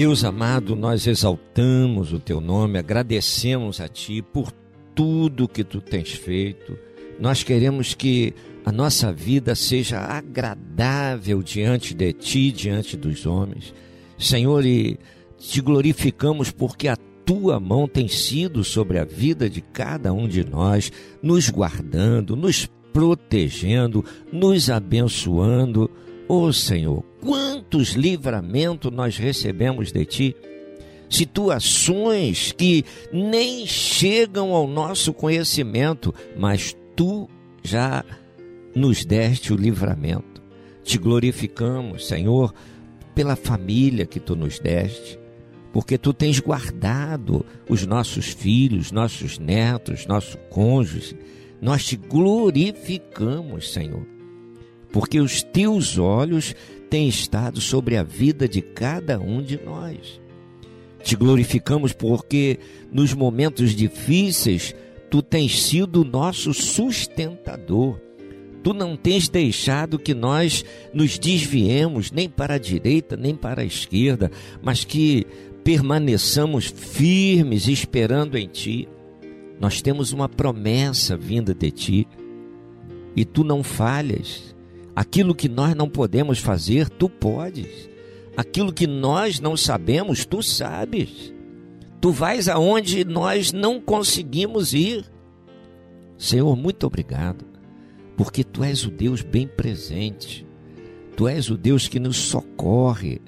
Deus amado, nós exaltamos o teu nome, agradecemos a ti por tudo que tu tens feito. Nós queremos que a nossa vida seja agradável diante de ti, diante dos homens. Senhor, e te glorificamos porque a tua mão tem sido sobre a vida de cada um de nós, nos guardando, nos protegendo, nos abençoando. Oh Senhor, quantos livramentos nós recebemos de Ti, situações que nem chegam ao nosso conhecimento, mas Tu já nos deste o livramento. Te glorificamos, Senhor, pela família que Tu nos deste, porque Tu tens guardado os nossos filhos, nossos netos, nosso cônjuge. Nós te glorificamos, Senhor porque os teus olhos têm estado sobre a vida de cada um de nós. Te glorificamos porque nos momentos difíceis tu tens sido nosso sustentador. Tu não tens deixado que nós nos desviemos nem para a direita nem para a esquerda, mas que permaneçamos firmes esperando em ti. Nós temos uma promessa vinda de ti e tu não falhas. Aquilo que nós não podemos fazer, tu podes. Aquilo que nós não sabemos, tu sabes. Tu vais aonde nós não conseguimos ir. Senhor, muito obrigado, porque tu és o Deus bem presente. Tu és o Deus que nos socorre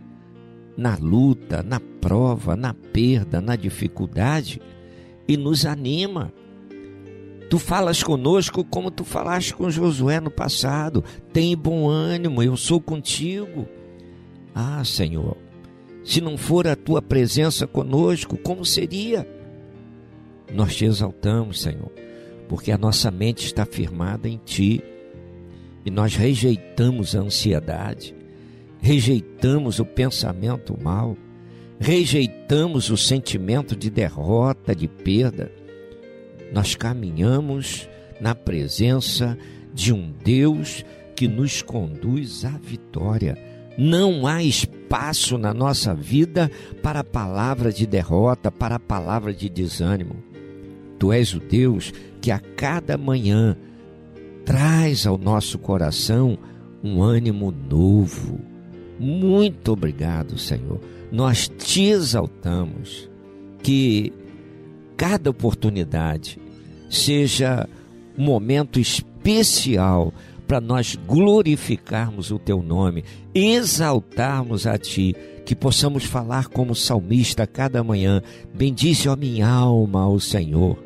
na luta, na prova, na perda, na dificuldade e nos anima. Tu falas conosco como tu falaste com Josué no passado. Tem bom ânimo, eu sou contigo. Ah, Senhor, se não for a tua presença conosco, como seria? Nós te exaltamos, Senhor, porque a nossa mente está firmada em ti e nós rejeitamos a ansiedade, rejeitamos o pensamento mal, rejeitamos o sentimento de derrota, de perda nós caminhamos na presença de um Deus que nos conduz à vitória. Não há espaço na nossa vida para a palavra de derrota, para a palavra de desânimo. Tu és o Deus que a cada manhã traz ao nosso coração um ânimo novo. Muito obrigado, Senhor. Nós te exaltamos. Que cada oportunidade seja um momento especial para nós glorificarmos o teu nome, exaltarmos a ti, que possamos falar como salmista cada manhã: Bendice a minha alma ao Senhor,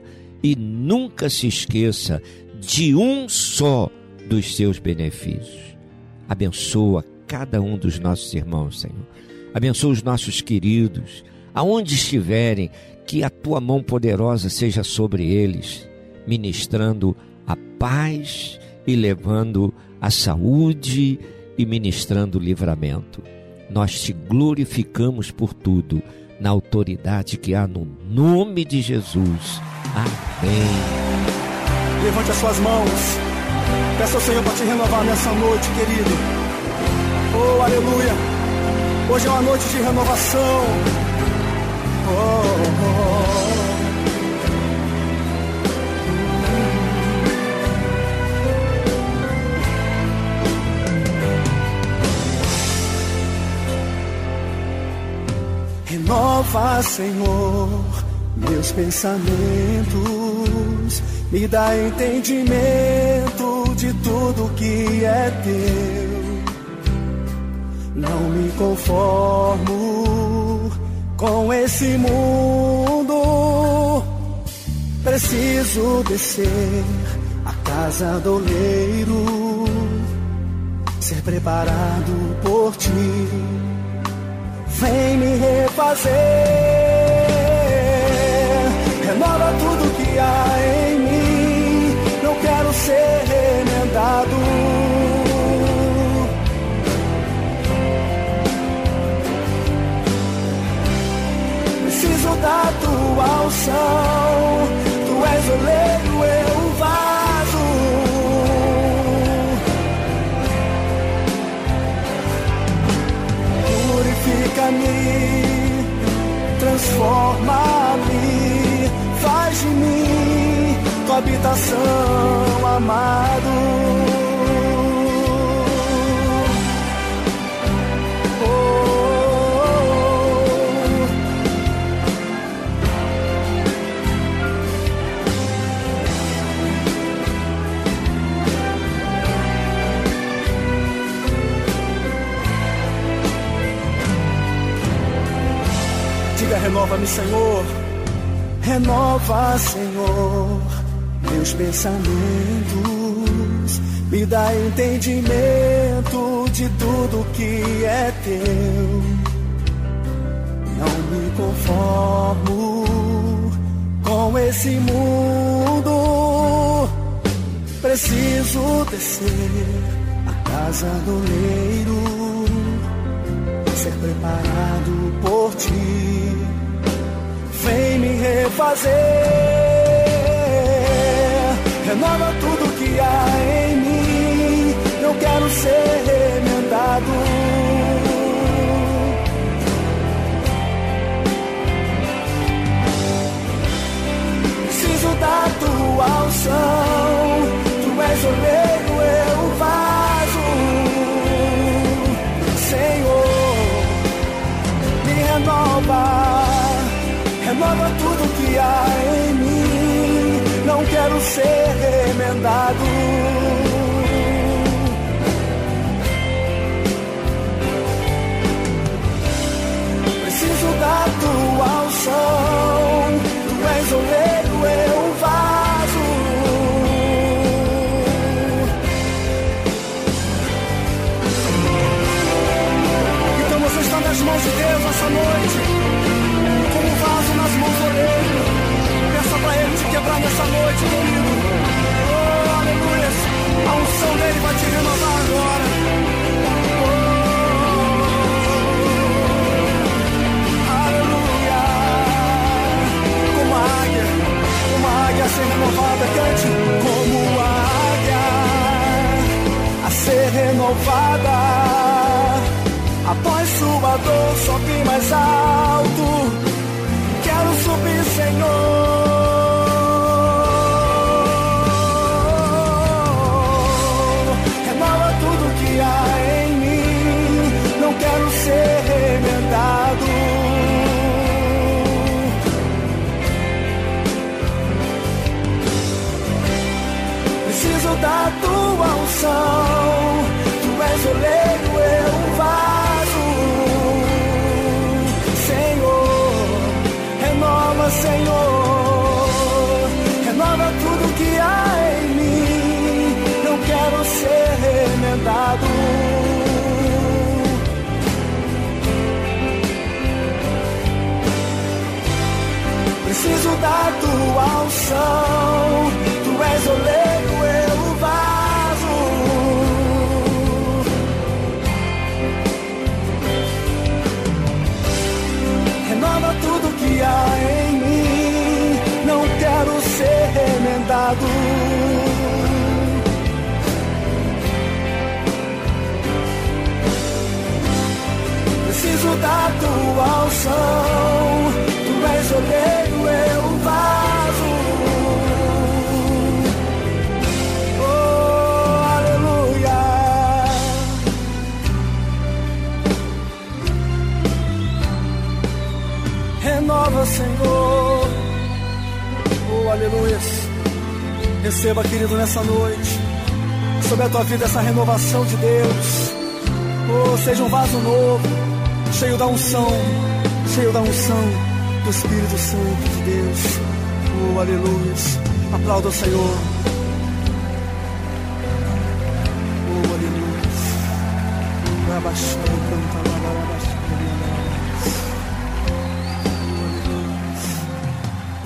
e nunca se esqueça de um só dos seus benefícios. Abençoa cada um dos nossos irmãos, Senhor. Abençoa os nossos queridos, aonde estiverem, que a tua mão poderosa seja sobre eles, ministrando a paz e levando a saúde e ministrando o livramento. Nós te glorificamos por tudo, na autoridade que há no nome de Jesus. Amém. Levante as suas mãos. Peça ao Senhor para te renovar nessa noite, querido. Oh, aleluia. Hoje é uma noite de renovação. Oh, oh, oh. Renova, Senhor, meus pensamentos, me dá entendimento de tudo que é teu. Não me conformo com esse mundo. Preciso descer a casa do oleiro, ser preparado por ti vem me refazer. Renova tudo que há em mim. Não quero ser remendado. Preciso da tua unção. Transforma-me, faz de mim tua habitação, amado. Renova, Senhor, meus pensamentos. Me dá entendimento de tudo que é teu. Não me conformo com esse mundo. Preciso descer a casa do leiro, ser preparado por ti vem me refazer. Renova tudo que há em mim. Eu quero ser remendado. Preciso da tua unção. Tu és o meio, eu vaso. Senhor, me renova renova tudo que há em mim. Não quero ser remendado. Preciso da tua unção. Receba, querido, nessa noite. Sobre a tua vida, essa renovação de Deus. Oh, seja um vaso novo, cheio da unção, cheio da unção do Espírito Santo de Deus. Oh, aleluia. Aplauda o Senhor.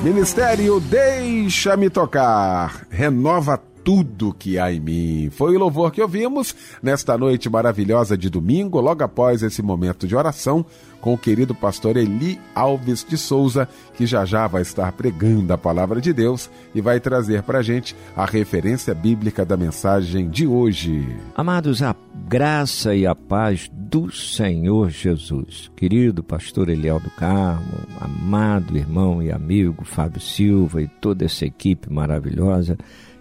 Ministério Deixa-me Tocar. Renova tudo que há em mim. Foi o louvor que ouvimos nesta noite maravilhosa de domingo, logo após esse momento de oração, com o querido pastor Eli Alves de Souza, que já já vai estar pregando a palavra de Deus e vai trazer para a gente a referência bíblica da mensagem de hoje. Amados, a graça e a paz do Senhor Jesus. Querido pastor Eliel do Carmo, amado irmão e amigo Fábio Silva e toda essa equipe maravilhosa,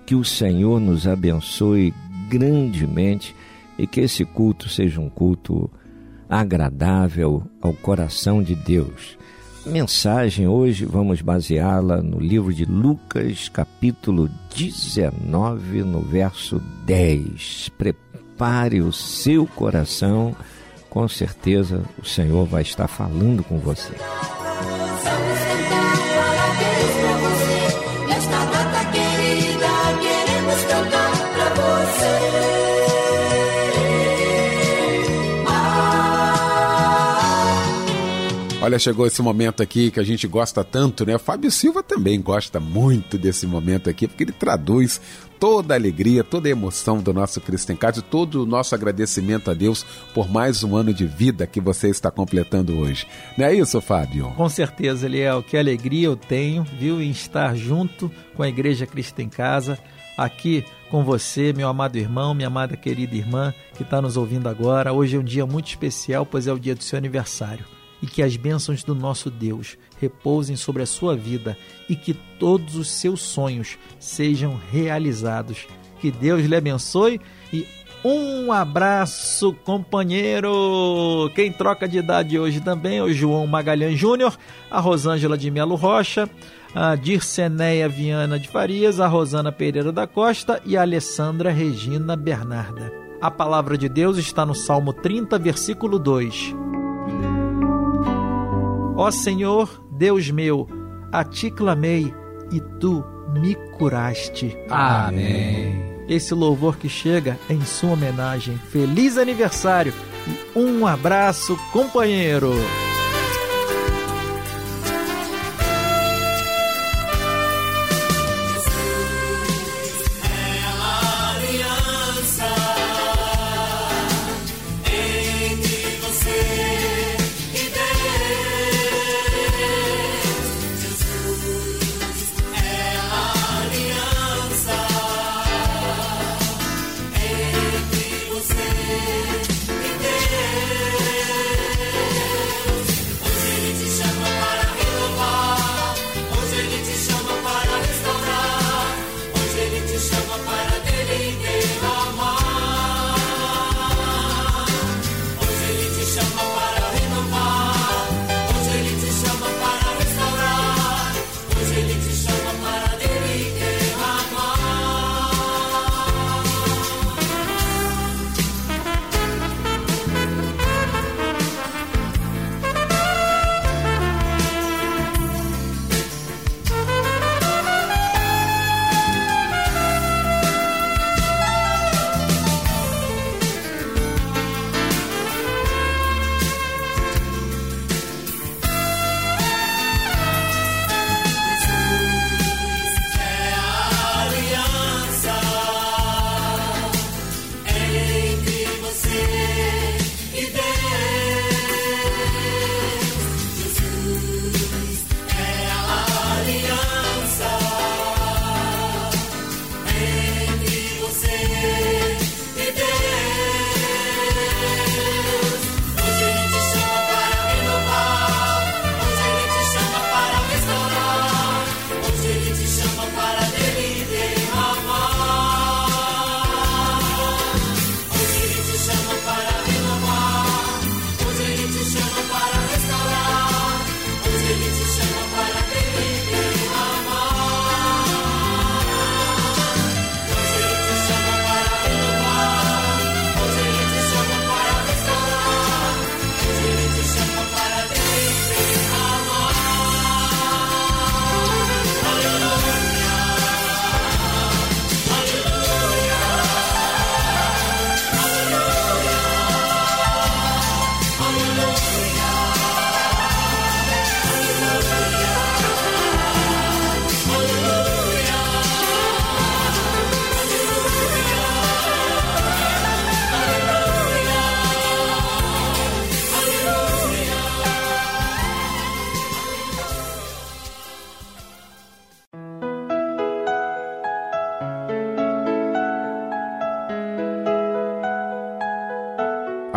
que o Senhor nos abençoe grandemente e que esse culto seja um culto agradável ao coração de Deus. Mensagem hoje vamos baseá-la no livro de Lucas, capítulo 19, no verso 10. Prepare o seu coração, com certeza o Senhor vai estar falando com você. Olha, chegou esse momento aqui que a gente gosta tanto, né? O Fábio Silva também gosta muito desse momento aqui, porque ele traduz toda a alegria, toda a emoção do nosso Cristo em Casa e todo o nosso agradecimento a Deus por mais um ano de vida que você está completando hoje. Não é isso, Fábio? Com certeza, Eliel, que alegria eu tenho, viu, em estar junto com a Igreja Cristo em Casa, aqui com você, meu amado irmão, minha amada querida irmã que está nos ouvindo agora. Hoje é um dia muito especial, pois é o dia do seu aniversário. E que as bênçãos do nosso Deus repousem sobre a sua vida e que todos os seus sonhos sejam realizados. Que Deus lhe abençoe e um abraço, companheiro! Quem troca de idade hoje também é o João Magalhães Júnior, a Rosângela de Melo Rocha, a Dirceneia Viana de Farias, a Rosana Pereira da Costa e a Alessandra Regina Bernarda. A palavra de Deus está no Salmo 30, versículo 2. Ó Senhor, Deus meu, a ti clamei e tu me curaste. Amém. Esse louvor que chega em sua homenagem. Feliz aniversário e um abraço, companheiro. Summer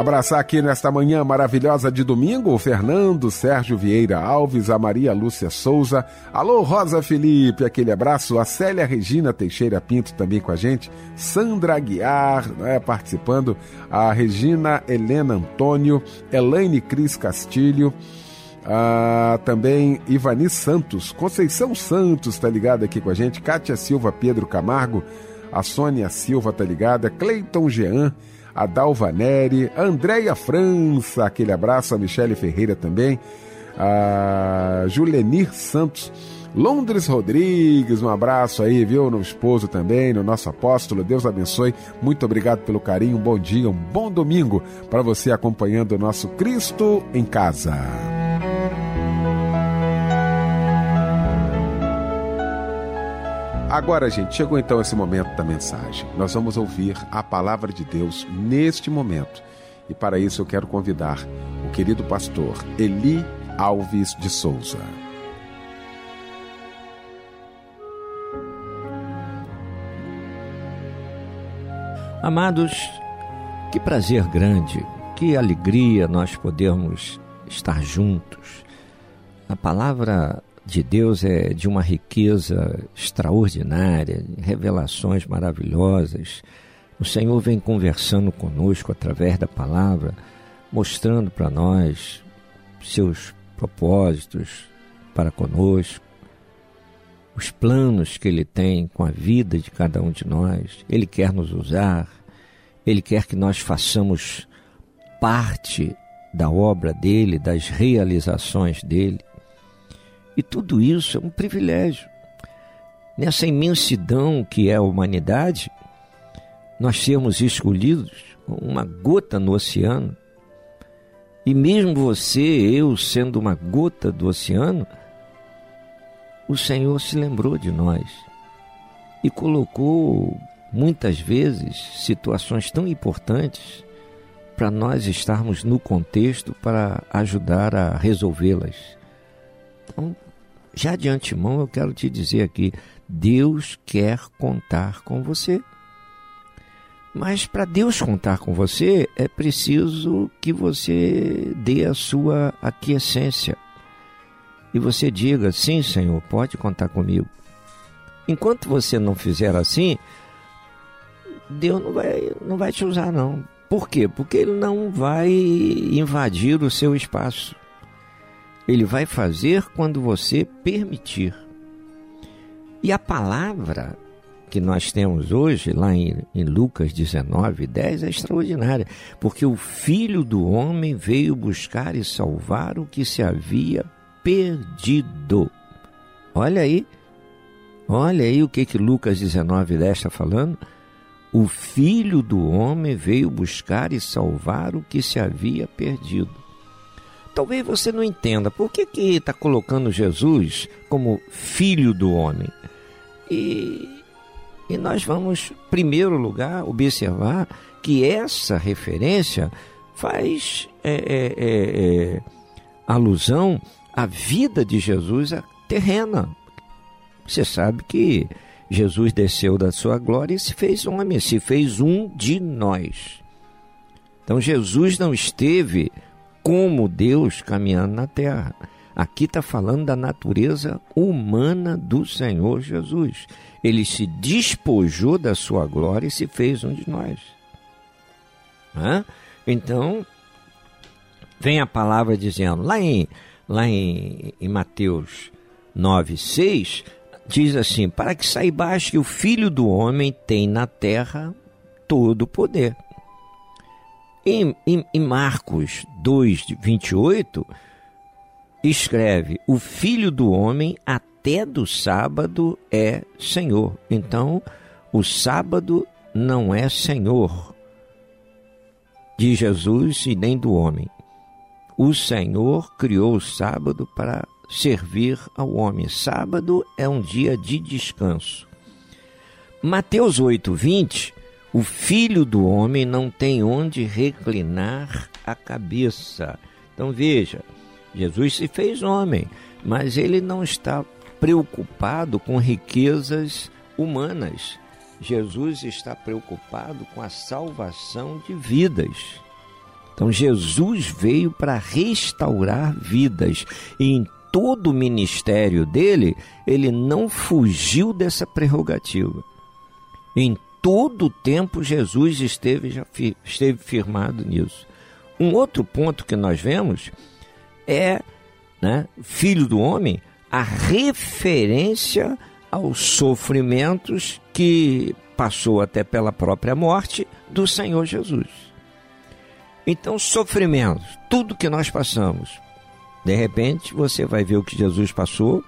Abraçar aqui nesta manhã maravilhosa de domingo o Fernando Sérgio Vieira Alves, a Maria Lúcia Souza, alô Rosa Felipe, aquele abraço, a Célia Regina Teixeira Pinto também com a gente, Sandra Aguiar né, participando, a Regina Helena Antônio, Elaine Cris Castilho, ah, também Ivani Santos, Conceição Santos tá ligada aqui com a gente, Kátia Silva Pedro Camargo, a Sônia Silva tá ligada, Cleiton Jean, a Dalva Neri, Andréia França, aquele abraço, a Michele Ferreira também, a Julenir Santos, Londres Rodrigues, um abraço aí, viu? No esposo também, no nosso apóstolo. Deus abençoe. Muito obrigado pelo carinho. Um bom dia, um bom domingo para você acompanhando o nosso Cristo em Casa. Agora, gente, chegou então esse momento da mensagem. Nós vamos ouvir a palavra de Deus neste momento. E para isso eu quero convidar o querido pastor Eli Alves de Souza. Amados, que prazer grande, que alegria nós podermos estar juntos. A palavra de Deus é de uma riqueza extraordinária, revelações maravilhosas. O Senhor vem conversando conosco através da palavra, mostrando para nós seus propósitos para conosco, os planos que Ele tem com a vida de cada um de nós. Ele quer nos usar, Ele quer que nós façamos parte da obra dele, das realizações dele. E tudo isso é um privilégio. Nessa imensidão que é a humanidade, nós sermos escolhidos, uma gota no oceano, e mesmo você, eu, sendo uma gota do oceano, o Senhor se lembrou de nós e colocou muitas vezes situações tão importantes para nós estarmos no contexto para ajudar a resolvê-las. Então, já de antemão eu quero te dizer aqui: Deus quer contar com você. Mas para Deus contar com você, é preciso que você dê a sua aquiescência. E você diga: sim, Senhor, pode contar comigo. Enquanto você não fizer assim, Deus não vai, não vai te usar, não. Por quê? Porque Ele não vai invadir o seu espaço. Ele vai fazer quando você permitir. E a palavra que nós temos hoje, lá em, em, Lucas 19, 10, é extraordinária, porque o Filho do Homem veio buscar e salvar o que se havia perdido. Olha aí, olha aí o que, que Lucas 19, 10 está falando. O Filho do Homem veio buscar e salvar o que se havia perdido. Talvez você não entenda por que está colocando Jesus como filho do homem. E, e nós vamos, em primeiro lugar, observar que essa referência faz é, é, é, é alusão à vida de Jesus terrena. Você sabe que Jesus desceu da sua glória e se fez homem, se fez um de nós. Então Jesus não esteve como Deus caminhando na terra. Aqui está falando da natureza humana do Senhor Jesus. Ele se despojou da sua glória e se fez um de nós. Hã? Então, vem a palavra dizendo, lá em, lá em, em Mateus 9, 6, diz assim: Para que saibais que o Filho do Homem tem na terra todo o poder. Em, em, em Marcos 2, 28, escreve: O filho do homem até do sábado é Senhor. Então, o sábado não é Senhor de Jesus e nem do homem. O Senhor criou o sábado para servir ao homem. Sábado é um dia de descanso. Mateus 8, 20 o filho do homem não tem onde reclinar a cabeça. Então veja, Jesus se fez homem, mas ele não está preocupado com riquezas humanas. Jesus está preocupado com a salvação de vidas. Então Jesus veio para restaurar vidas e em todo o ministério dele, ele não fugiu dessa prerrogativa. Em todo o tempo Jesus esteve, já fi, esteve firmado nisso. Um outro ponto que nós vemos é, né, filho do homem, a referência aos sofrimentos que passou até pela própria morte do Senhor Jesus. Então, sofrimentos, tudo que nós passamos, de repente você vai ver o que Jesus passou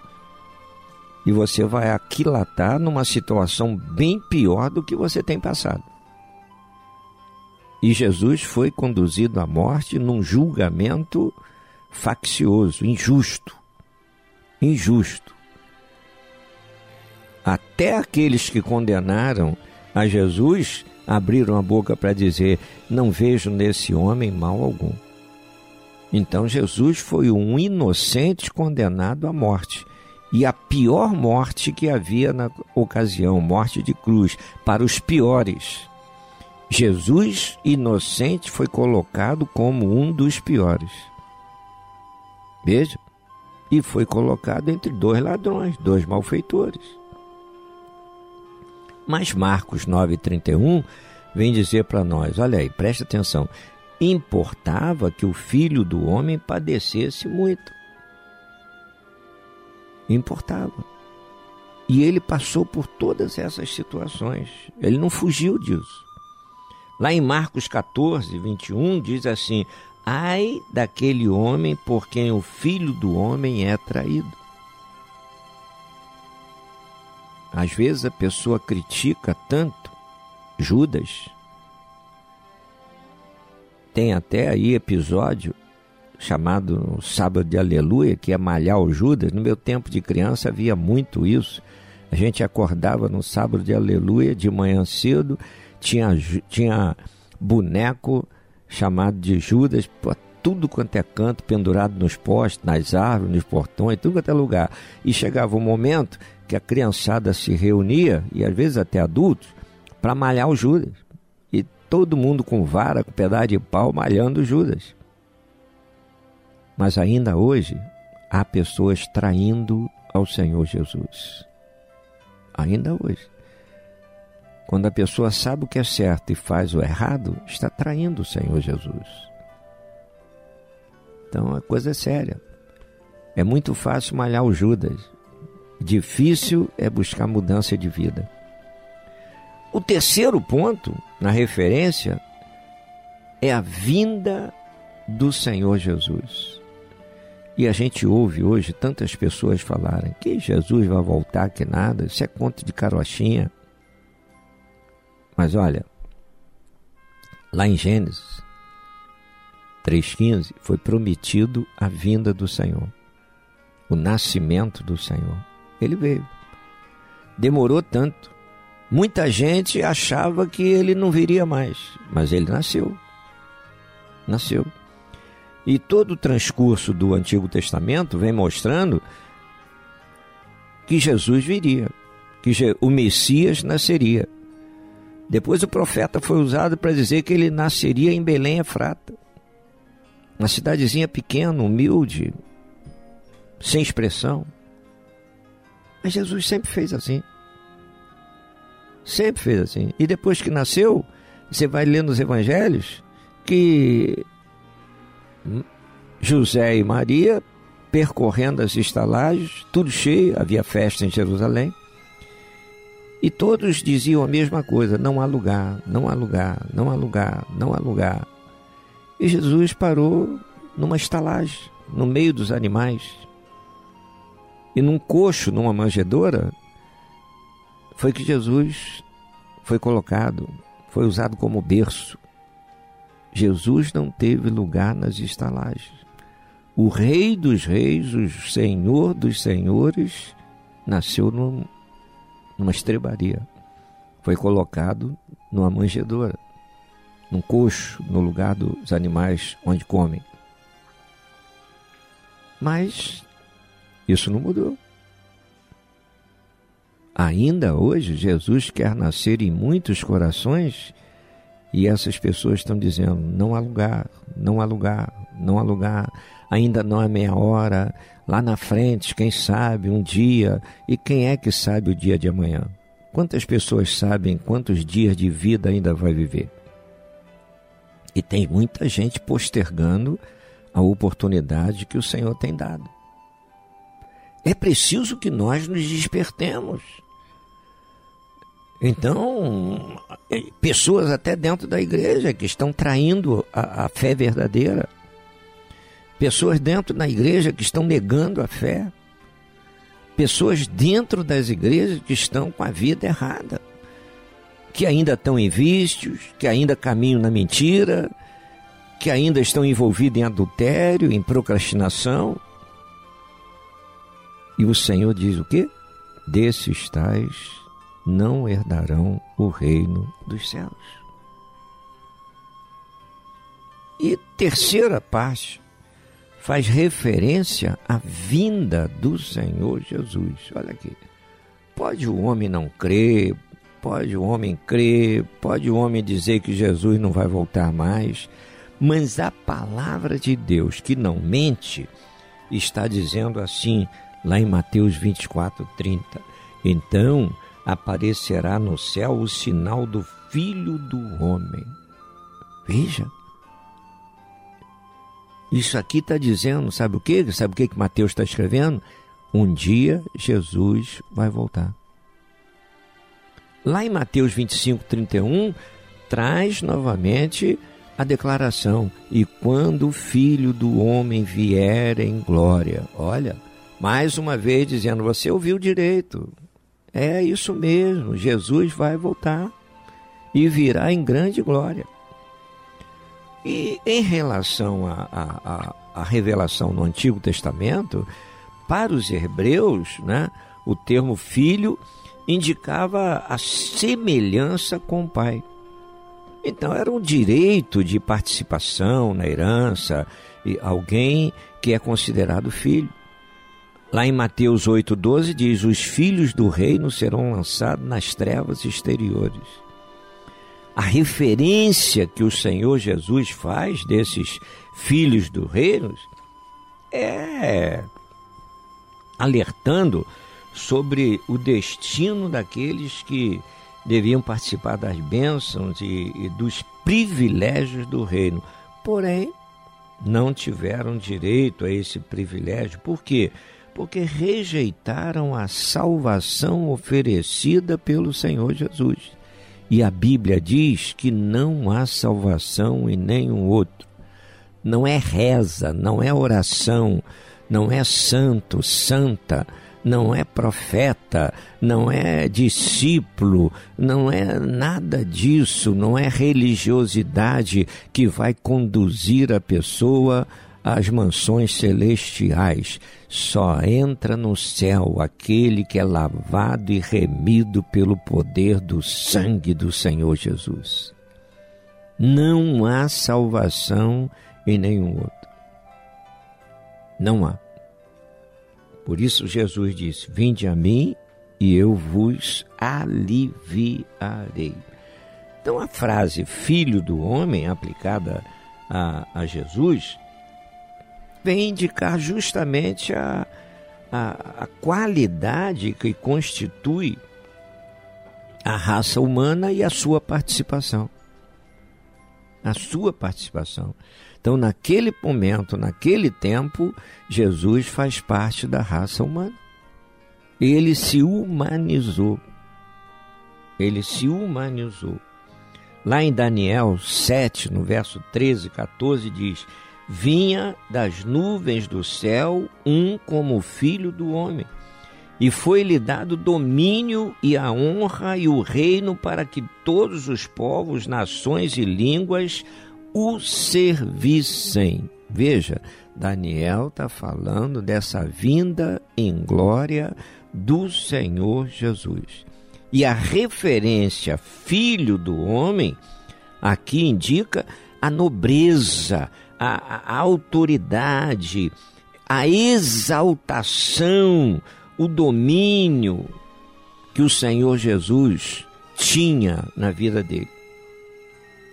e você vai aquilatar numa situação bem pior do que você tem passado. E Jesus foi conduzido à morte num julgamento faccioso, injusto. Injusto. Até aqueles que condenaram a Jesus abriram a boca para dizer: Não vejo nesse homem mal algum. Então Jesus foi um inocente condenado à morte. E a pior morte que havia na ocasião, morte de cruz, para os piores. Jesus, inocente, foi colocado como um dos piores. Veja, e foi colocado entre dois ladrões, dois malfeitores. Mas Marcos 9,31 vem dizer para nós: olha aí, preste atenção. Importava que o filho do homem padecesse muito. Importava. E ele passou por todas essas situações. Ele não fugiu disso. Lá em Marcos 14, 21, diz assim: Ai daquele homem por quem o filho do homem é traído. Às vezes a pessoa critica tanto Judas. Tem até aí episódio chamado Sábado de Aleluia, que é malhar o Judas. No meu tempo de criança havia muito isso. A gente acordava no Sábado de Aleluia de manhã cedo, tinha, tinha boneco chamado de Judas, tudo quanto é canto, pendurado nos postes, nas árvores, nos portões, tudo quanto é lugar. E chegava um momento que a criançada se reunia, e às vezes até adultos, para malhar o Judas. E todo mundo com vara, com pedaço de pau, malhando o Judas. Mas ainda hoje, há pessoas traindo ao Senhor Jesus. Ainda hoje. Quando a pessoa sabe o que é certo e faz o errado, está traindo o Senhor Jesus. Então a coisa é séria. É muito fácil malhar o Judas. Difícil é buscar mudança de vida. O terceiro ponto, na referência, é a vinda do Senhor Jesus. E a gente ouve hoje tantas pessoas falarem que Jesus vai voltar, que nada, isso é conto de carochinha. Mas olha, lá em Gênesis 3,15 foi prometido a vinda do Senhor, o nascimento do Senhor. Ele veio. Demorou tanto. Muita gente achava que ele não viria mais, mas ele nasceu. Nasceu. E todo o transcurso do Antigo Testamento vem mostrando que Jesus viria, que o Messias nasceria. Depois o profeta foi usado para dizer que ele nasceria em Belém Efrata. Uma cidadezinha pequena, humilde, sem expressão. Mas Jesus sempre fez assim. Sempre fez assim. E depois que nasceu, você vai ler nos evangelhos que José e Maria percorrendo as estalagens, tudo cheio, havia festa em Jerusalém. E todos diziam a mesma coisa: não há lugar, não há lugar, não há lugar, não há lugar. E Jesus parou numa estalagem, no meio dos animais. E num coxo, numa manjedoura, foi que Jesus foi colocado, foi usado como berço. Jesus não teve lugar nas estalagens. O Rei dos Reis, o Senhor dos Senhores, nasceu num, numa estrebaria. Foi colocado numa manjedoura, num coxo, no lugar dos animais onde comem. Mas isso não mudou. Ainda hoje, Jesus quer nascer em muitos corações e essas pessoas estão dizendo: não há lugar, não há lugar, não há lugar, ainda não é meia hora, lá na frente, quem sabe, um dia, e quem é que sabe o dia de amanhã? Quantas pessoas sabem quantos dias de vida ainda vai viver? E tem muita gente postergando a oportunidade que o Senhor tem dado. É preciso que nós nos despertemos. Então, pessoas até dentro da igreja que estão traindo a, a fé verdadeira, pessoas dentro da igreja que estão negando a fé, pessoas dentro das igrejas que estão com a vida errada que ainda estão em vícios, que ainda caminham na mentira, que ainda estão envolvidos em adultério, em procrastinação. E o Senhor diz o quê? Desses tais não herdarão o reino dos céus. E terceira parte faz referência à vinda do Senhor Jesus. Olha aqui. Pode o homem não crer, Pode o homem crer, pode o homem dizer que Jesus não vai voltar mais, mas a palavra de Deus que não mente está dizendo assim, lá em Mateus 24, 30. Então aparecerá no céu o sinal do Filho do Homem. Veja. Isso aqui está dizendo, sabe o que? Sabe o que, que Mateus está escrevendo? Um dia Jesus vai voltar. Lá em Mateus 25, 31, traz novamente a declaração: E quando o filho do homem vier em glória. Olha, mais uma vez dizendo: Você ouviu direito. É isso mesmo, Jesus vai voltar e virá em grande glória. E em relação à revelação no Antigo Testamento, para os hebreus, né, o termo filho indicava a semelhança com o pai. Então era um direito de participação na herança e alguém que é considerado filho. Lá em Mateus 8,12 diz: Os filhos do reino serão lançados nas trevas exteriores. A referência que o Senhor Jesus faz desses filhos do reino é alertando sobre o destino daqueles que deviam participar das bênçãos e, e dos privilégios do reino. Porém, não tiveram direito a esse privilégio. Por quê? Porque rejeitaram a salvação oferecida pelo Senhor Jesus. E a Bíblia diz que não há salvação em nenhum outro. Não é reza, não é oração, não é santo, santa não é profeta, não é discípulo, não é nada disso, não é religiosidade que vai conduzir a pessoa às mansões celestiais. Só entra no céu aquele que é lavado e remido pelo poder do sangue do Senhor Jesus. Não há salvação em nenhum outro. Não há. Por isso Jesus disse: Vinde a mim e eu vos aliviarei. Então a frase filho do homem aplicada a, a Jesus vem indicar justamente a, a, a qualidade que constitui a raça humana e a sua participação. A sua participação. Então, naquele momento, naquele tempo, Jesus faz parte da raça humana. Ele se humanizou. Ele se humanizou. Lá em Daniel 7, no verso 13 e 14, diz: Vinha das nuvens do céu um como filho do homem, e foi-lhe dado domínio e a honra e o reino para que todos os povos, nações e línguas o servissem. Veja, Daniel está falando dessa vinda em glória do Senhor Jesus. E a referência filho do homem aqui indica a nobreza, a, a autoridade, a exaltação, o domínio que o Senhor Jesus tinha na vida dele.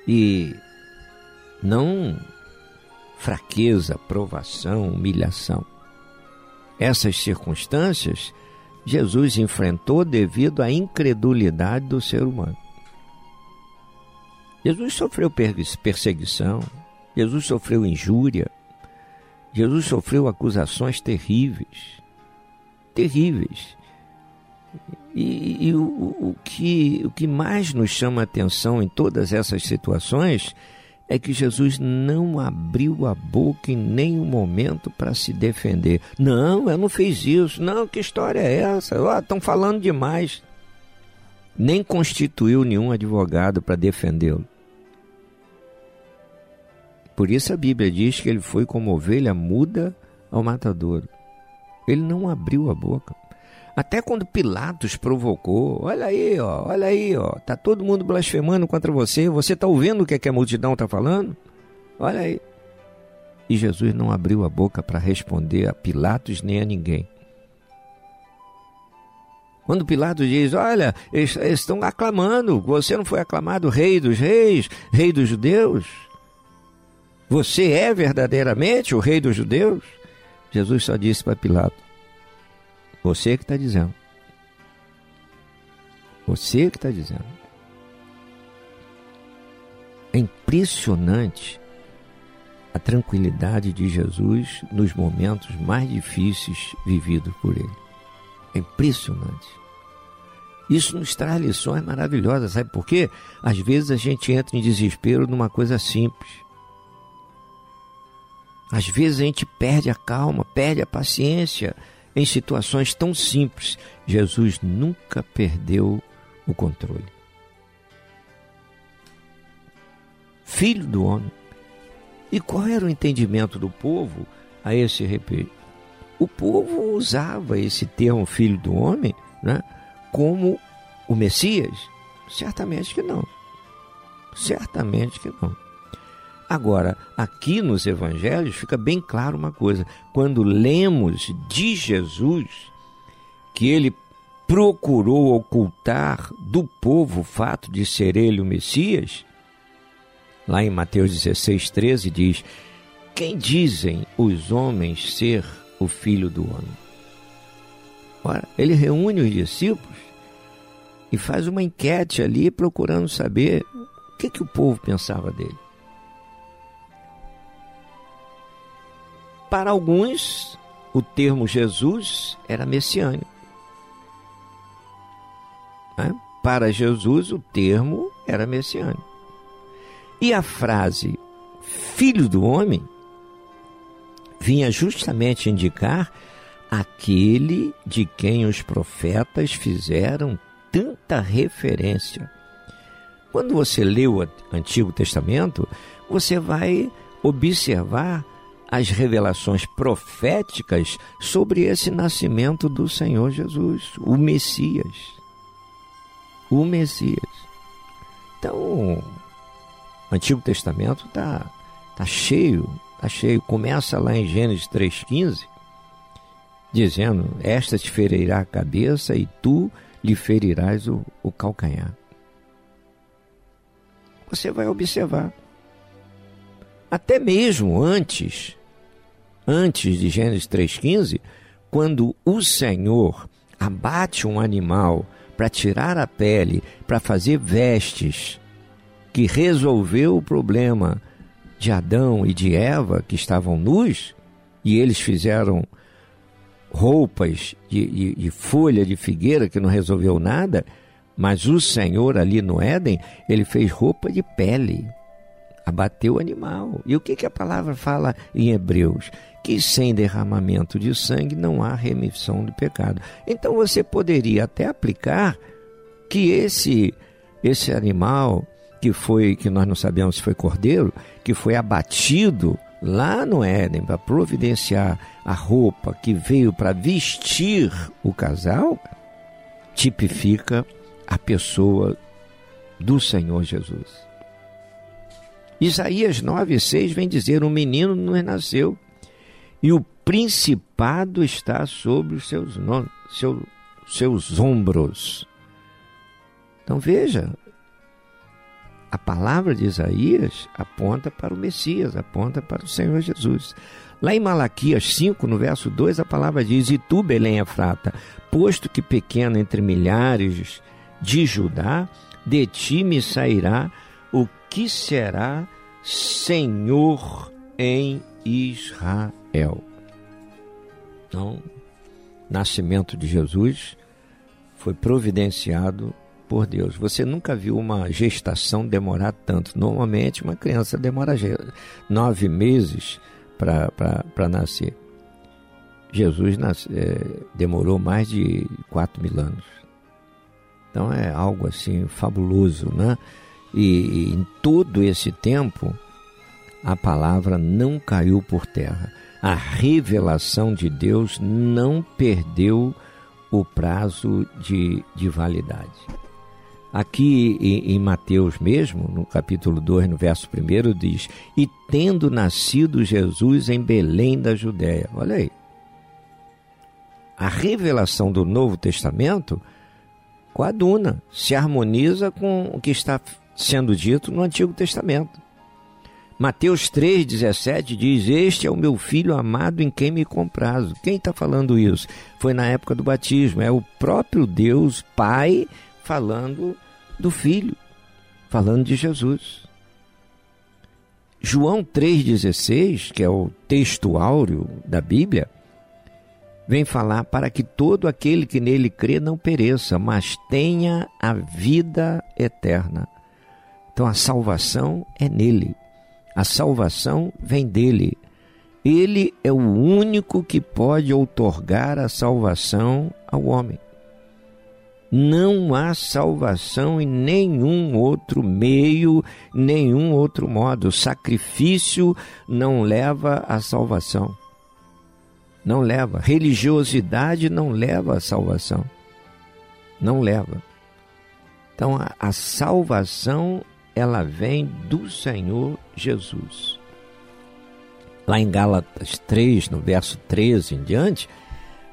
E não fraqueza, provação, humilhação. Essas circunstâncias Jesus enfrentou devido à incredulidade do ser humano. Jesus sofreu perseguição, Jesus sofreu injúria, Jesus sofreu acusações terríveis, terríveis. E, e o, o, que, o que mais nos chama a atenção em todas essas situações é que Jesus não abriu a boca em nenhum momento para se defender. Não, eu não fiz isso. Não, que história é essa? Estão oh, falando demais. Nem constituiu nenhum advogado para defendê-lo. Por isso a Bíblia diz que ele foi como ovelha muda ao matadouro. Ele não abriu a boca. Até quando Pilatos provocou, olha aí, ó, olha aí, ó, tá todo mundo blasfemando contra você, você tá ouvindo o que, é que a multidão tá falando? Olha aí. E Jesus não abriu a boca para responder a Pilatos nem a ninguém. Quando Pilatos diz: Olha, eles, estão aclamando, você não foi aclamado rei dos reis, rei dos judeus? Você é verdadeiramente o rei dos judeus? Jesus só disse para Pilatos: você que está dizendo. Você que está dizendo. É impressionante a tranquilidade de Jesus nos momentos mais difíceis vividos por ele. É impressionante. Isso nos traz lições maravilhosas, sabe por quê? Às vezes a gente entra em desespero numa coisa simples. Às vezes a gente perde a calma, perde a paciência, em situações tão simples, Jesus nunca perdeu o controle. Filho do homem. E qual era o entendimento do povo a esse respeito? O povo usava esse termo filho do homem né, como o Messias? Certamente que não. Certamente que não. Agora, aqui nos evangelhos fica bem claro uma coisa: quando lemos de Jesus que ele procurou ocultar do povo o fato de ser ele o Messias, lá em Mateus 16, 13 diz: Quem dizem os homens ser o filho do homem? Ora, ele reúne os discípulos e faz uma enquete ali procurando saber o que, que o povo pensava dele. Para alguns, o termo Jesus era messiânico. Né? Para Jesus, o termo era messiânico. E a frase filho do homem vinha justamente indicar aquele de quem os profetas fizeram tanta referência. Quando você lê o Antigo Testamento, você vai observar as revelações proféticas sobre esse nascimento do Senhor Jesus, o Messias. O Messias. Então, o Antigo Testamento está tá cheio, tá cheio. Começa lá em Gênesis 3,15, dizendo: Esta te ferirá a cabeça e tu lhe ferirás o, o calcanhar. Você vai observar. Até mesmo antes antes de Gênesis 3,15, quando o Senhor abate um animal para tirar a pele, para fazer vestes, que resolveu o problema de Adão e de Eva, que estavam nus, e eles fizeram roupas de, de, de, folha de figueira que não resolveu nada, mas o Senhor ali no Éden, ele fez roupa de pele, abateu o animal. E o que, que a palavra fala em Hebreus? que sem derramamento de sangue não há remissão do pecado. Então você poderia até aplicar que esse esse animal que foi que nós não sabemos se foi cordeiro, que foi abatido lá no Éden para providenciar a roupa que veio para vestir o casal, tipifica a pessoa do Senhor Jesus. Isaías 9,6 vem dizer: Um menino nos nasceu, e o principado está sobre os seus, seu, seus ombros. Então veja, a palavra de Isaías aponta para o Messias, aponta para o Senhor Jesus. Lá em Malaquias 5, no verso 2, a palavra diz: E tu, Belém Efrata, posto que pequeno entre milhares de Judá, de ti me sairá o que será Senhor em Israel. Então, nascimento de Jesus foi providenciado por Deus. Você nunca viu uma gestação demorar tanto. Normalmente, uma criança demora nove meses para nascer. Jesus nasce, é, demorou mais de quatro mil anos. Então é algo assim fabuloso, né? E, em todo esse tempo, a palavra não caiu por terra. A revelação de Deus não perdeu o prazo de, de validade. Aqui em, em Mateus mesmo, no capítulo 2, no verso 1, diz: E tendo nascido Jesus em Belém da Judéia. Olha aí. A revelação do Novo Testamento coaduna, se harmoniza com o que está sendo dito no Antigo Testamento. Mateus 3,17 diz: Este é o meu filho amado em quem me comprazo. Quem está falando isso? Foi na época do batismo. É o próprio Deus, Pai, falando do Filho, falando de Jesus. João 3,16, que é o texto áureo da Bíblia, vem falar para que todo aquele que nele crê não pereça, mas tenha a vida eterna. Então a salvação é nele. A salvação vem dele. Ele é o único que pode outorgar a salvação ao homem. Não há salvação em nenhum outro meio, nenhum outro modo. Sacrifício não leva à salvação. Não leva. Religiosidade não leva à salvação. Não leva. Então a, a salvação ela vem do Senhor Jesus. Lá em Gálatas 3, no verso 13 em diante,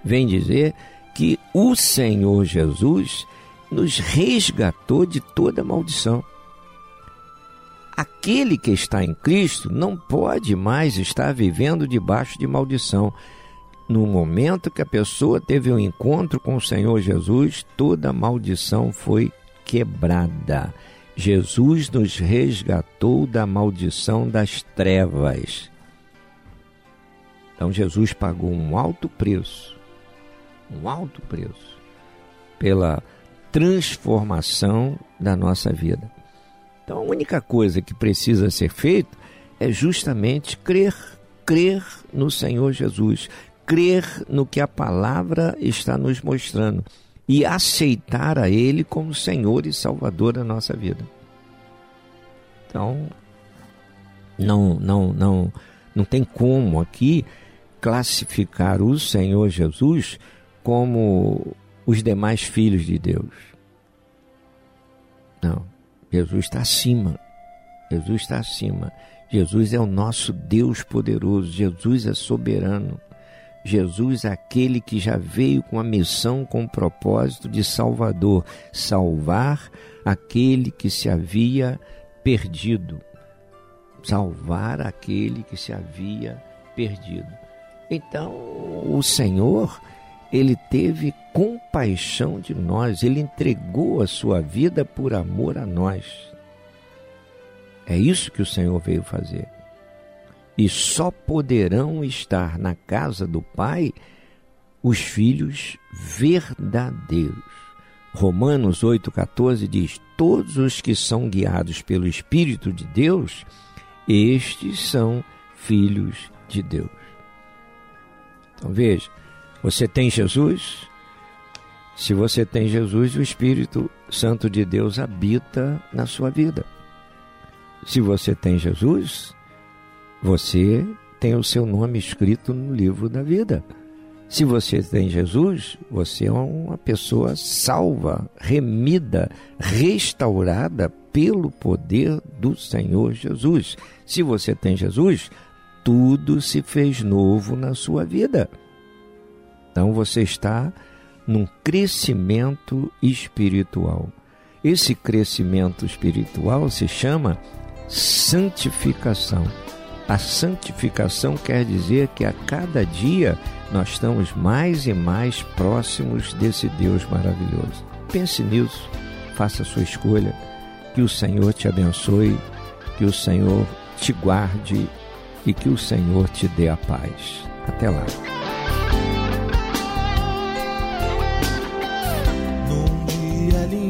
vem dizer que o Senhor Jesus nos resgatou de toda maldição. Aquele que está em Cristo não pode mais estar vivendo debaixo de maldição. No momento que a pessoa teve um encontro com o Senhor Jesus, toda maldição foi quebrada. Jesus nos resgatou da maldição das trevas. Então Jesus pagou um alto preço um alto preço pela transformação da nossa vida. Então a única coisa que precisa ser feita é justamente crer, crer no Senhor Jesus, crer no que a palavra está nos mostrando e aceitar a Ele como Senhor e Salvador da nossa vida. Então, não, não, não, não tem como aqui classificar o Senhor Jesus como os demais filhos de Deus. Não, Jesus está acima. Jesus está acima. Jesus é o nosso Deus poderoso. Jesus é soberano. Jesus aquele que já veio com a missão, com o propósito de Salvador salvar aquele que se havia perdido. Salvar aquele que se havia perdido. Então, o Senhor ele teve compaixão de nós, ele entregou a sua vida por amor a nós. É isso que o Senhor veio fazer. E só poderão estar na casa do Pai os filhos verdadeiros. Romanos 8,14 diz: Todos os que são guiados pelo Espírito de Deus, estes são filhos de Deus. Então veja, você tem Jesus? Se você tem Jesus, o Espírito Santo de Deus habita na sua vida. Se você tem Jesus, você tem o seu nome escrito no livro da vida. Se você tem Jesus, você é uma pessoa salva, remida, restaurada pelo poder do Senhor Jesus. Se você tem Jesus, tudo se fez novo na sua vida. Então você está num crescimento espiritual. Esse crescimento espiritual se chama santificação. A santificação quer dizer que a cada dia nós estamos mais e mais próximos desse Deus maravilhoso. Pense nisso, faça a sua escolha, que o Senhor te abençoe, que o Senhor te guarde e que o Senhor te dê a paz. Até lá. Num dia lindo,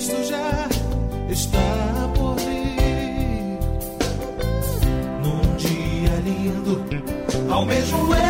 Cristo já está por vir. Num dia lindo, almejo eu encontrar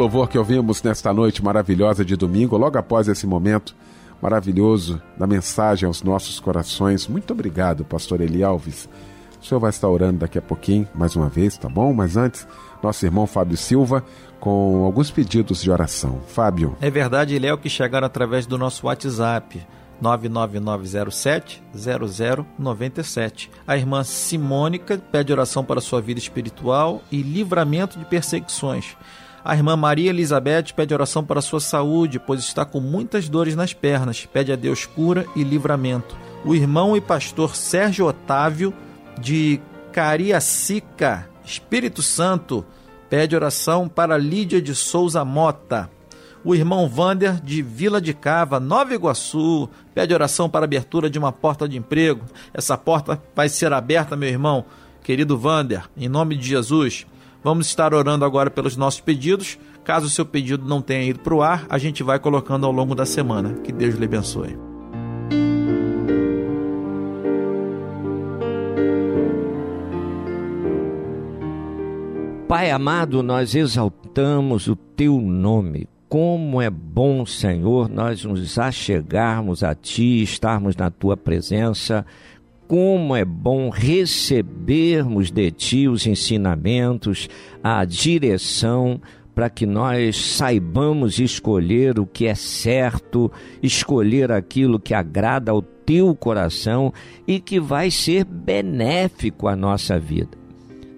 louvor que ouvimos nesta noite maravilhosa de domingo, logo após esse momento maravilhoso da mensagem aos nossos corações. Muito obrigado, pastor Eli Alves. O senhor vai estar orando daqui a pouquinho, mais uma vez, tá bom? Mas antes, nosso irmão Fábio Silva com alguns pedidos de oração. Fábio. É verdade, Léo, que chegaram através do nosso WhatsApp. 99907-0097. A irmã Simônica pede oração para sua vida espiritual e livramento de perseguições. A irmã Maria Elizabeth pede oração para sua saúde, pois está com muitas dores nas pernas. Pede a Deus cura e livramento. O irmão e pastor Sérgio Otávio, de Cariacica, Espírito Santo, pede oração para Lídia de Souza Mota. O irmão Vander, de Vila de Cava, Nova Iguaçu, pede oração para a abertura de uma porta de emprego. Essa porta vai ser aberta, meu irmão, querido Vander, em nome de Jesus. Vamos estar orando agora pelos nossos pedidos. Caso o seu pedido não tenha ido para o ar, a gente vai colocando ao longo da semana. Que Deus lhe abençoe. Pai amado, nós exaltamos o teu nome. Como é bom, Senhor, nós nos achegarmos a ti, estarmos na tua presença. Como é bom recebermos de ti os ensinamentos, a direção, para que nós saibamos escolher o que é certo, escolher aquilo que agrada ao teu coração e que vai ser benéfico à nossa vida.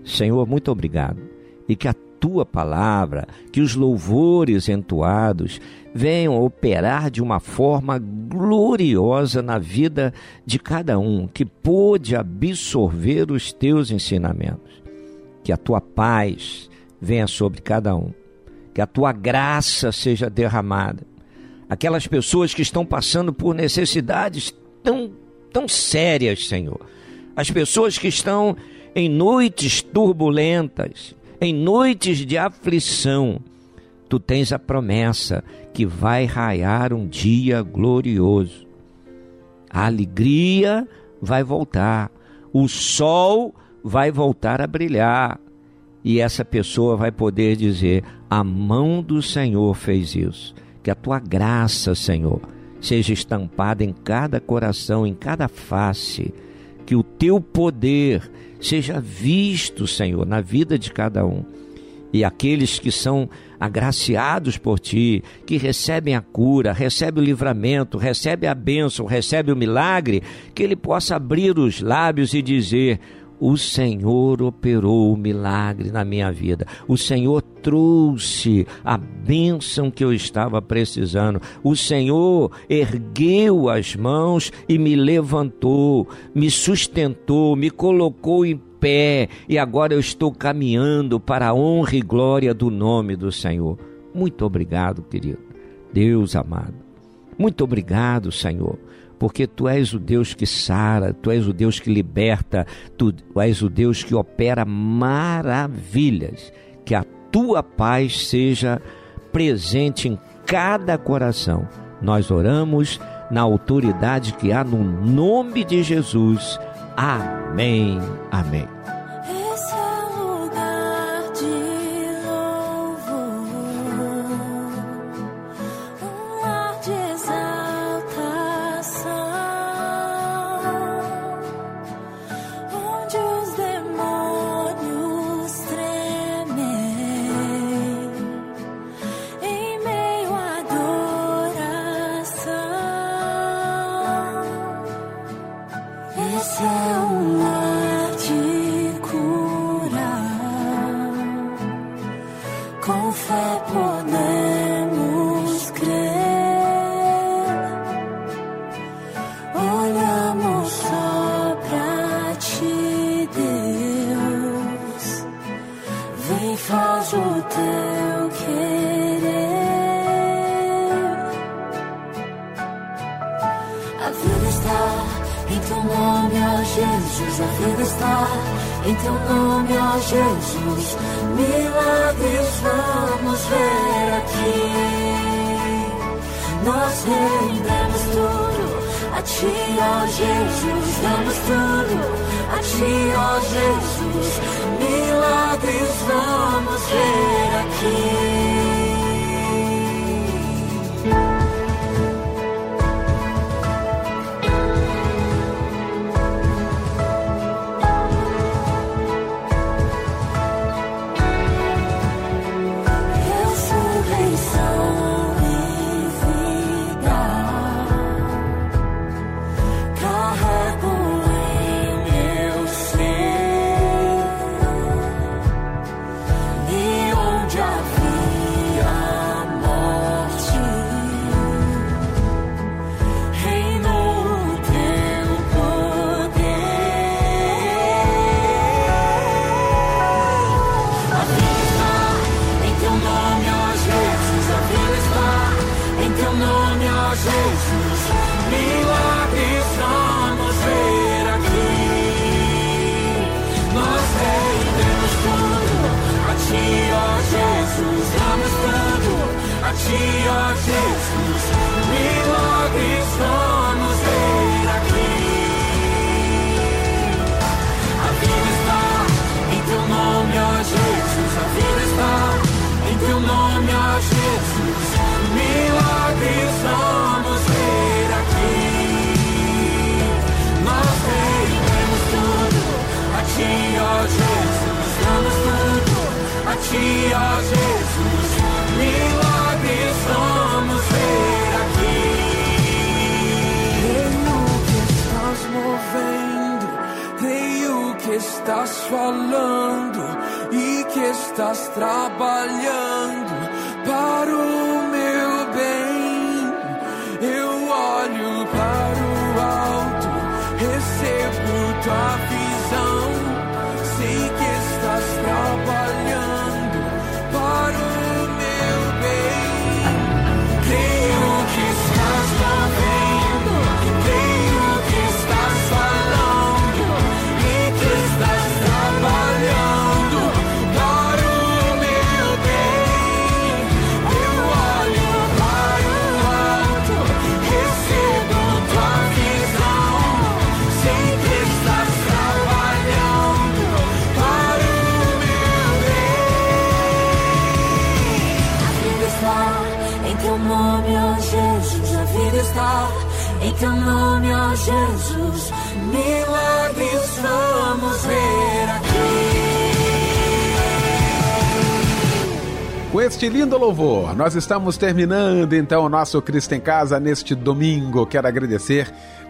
Senhor, muito obrigado e que a tua palavra, que os louvores entoados venham operar de uma forma gloriosa na vida de cada um que pôde absorver os teus ensinamentos. Que a tua paz venha sobre cada um, que a tua graça seja derramada. Aquelas pessoas que estão passando por necessidades tão, tão sérias, Senhor. As pessoas que estão em noites turbulentas, em noites de aflição, tu tens a promessa que vai raiar um dia glorioso. A alegria vai voltar, o sol vai voltar a brilhar, e essa pessoa vai poder dizer: A mão do Senhor fez isso. Que a tua graça, Senhor, seja estampada em cada coração, em cada face. Que o teu poder seja visto, Senhor, na vida de cada um. E aqueles que são agraciados por ti, que recebem a cura, recebem o livramento, recebem a bênção, recebem o milagre, que ele possa abrir os lábios e dizer: o Senhor operou o milagre na minha vida. O Senhor trouxe a bênção que eu estava precisando. O Senhor ergueu as mãos e me levantou, me sustentou, me colocou em pé e agora eu estou caminhando para a honra e glória do nome do Senhor. Muito obrigado, querido. Deus amado. Muito obrigado, Senhor porque tu és o Deus que sara, tu és o Deus que liberta, tu és o Deus que opera maravilhas. Que a tua paz seja presente em cada coração. Nós oramos na autoridade que há no nome de Jesus. Amém. Amém. Ti, ó Jesus, milagres vamos ver aqui. A vida está em Teu nome, ó Jesus, a vida está em Teu nome, ó Jesus, milagres vamos ver aqui. Nós rendemos tudo a Ti, ó Jesus, damos tudo a Ti, ó Jesus, que estás falando e que estás trabalhando para o meu bem. Eu olho para o alto, recebo tua visão. Está em teu nome, ó Jesus. Milagres vamos ver aqui. Com este lindo louvor, nós estamos terminando então o nosso Cristo em Casa neste domingo. Quero agradecer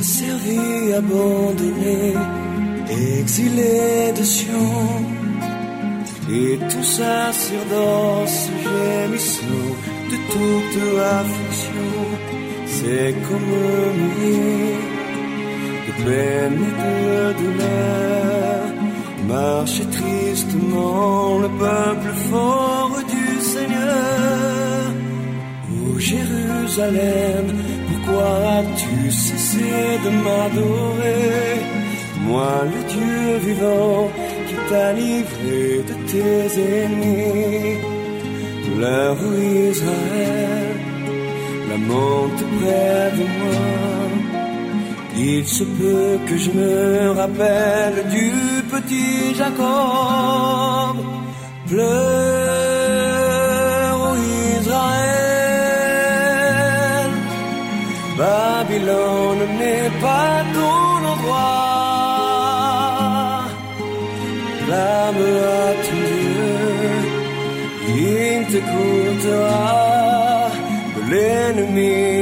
Asservi, abandonné, exilé de Sion. Et tout sur dans ce gémissant de toute affliction. C'est comme mourir de peine et de douleur. Marcher tristement le peuple fort du Seigneur. Ô Jérusalem, pourquoi as-tu cessé de m'adorer? Moi, le Dieu vivant, qui t'a livré de tes ennemis. Pleure, ô Israël, lamente près de moi. Il se peut que je me rappelle du petit Jacob. Pleure, Babylone n'est pas ton endroit. Clame à ton Dieu, il t'écoutera. L'ennemi,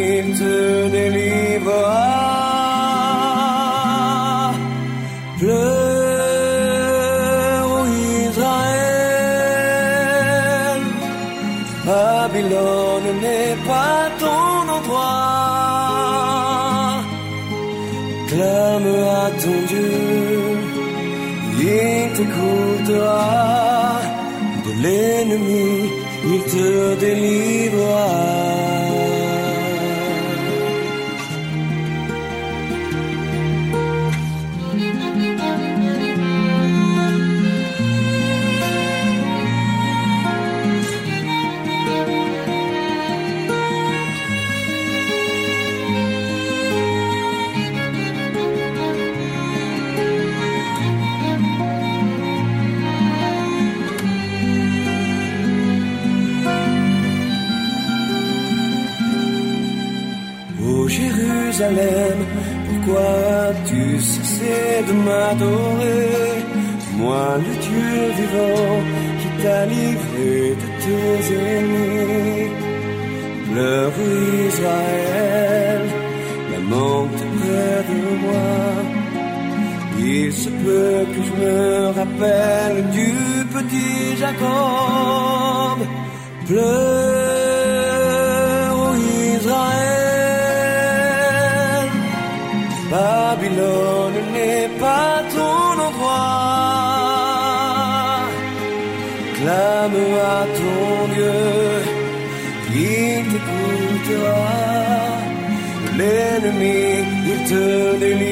m'adorer Moi le Dieu vivant qui t'a livré de tes ennemis. Pleure Israël, lamente près de moi. Il se peut que je me rappelle du petit Jacob. Pleure, mi? Yırtıldı mı?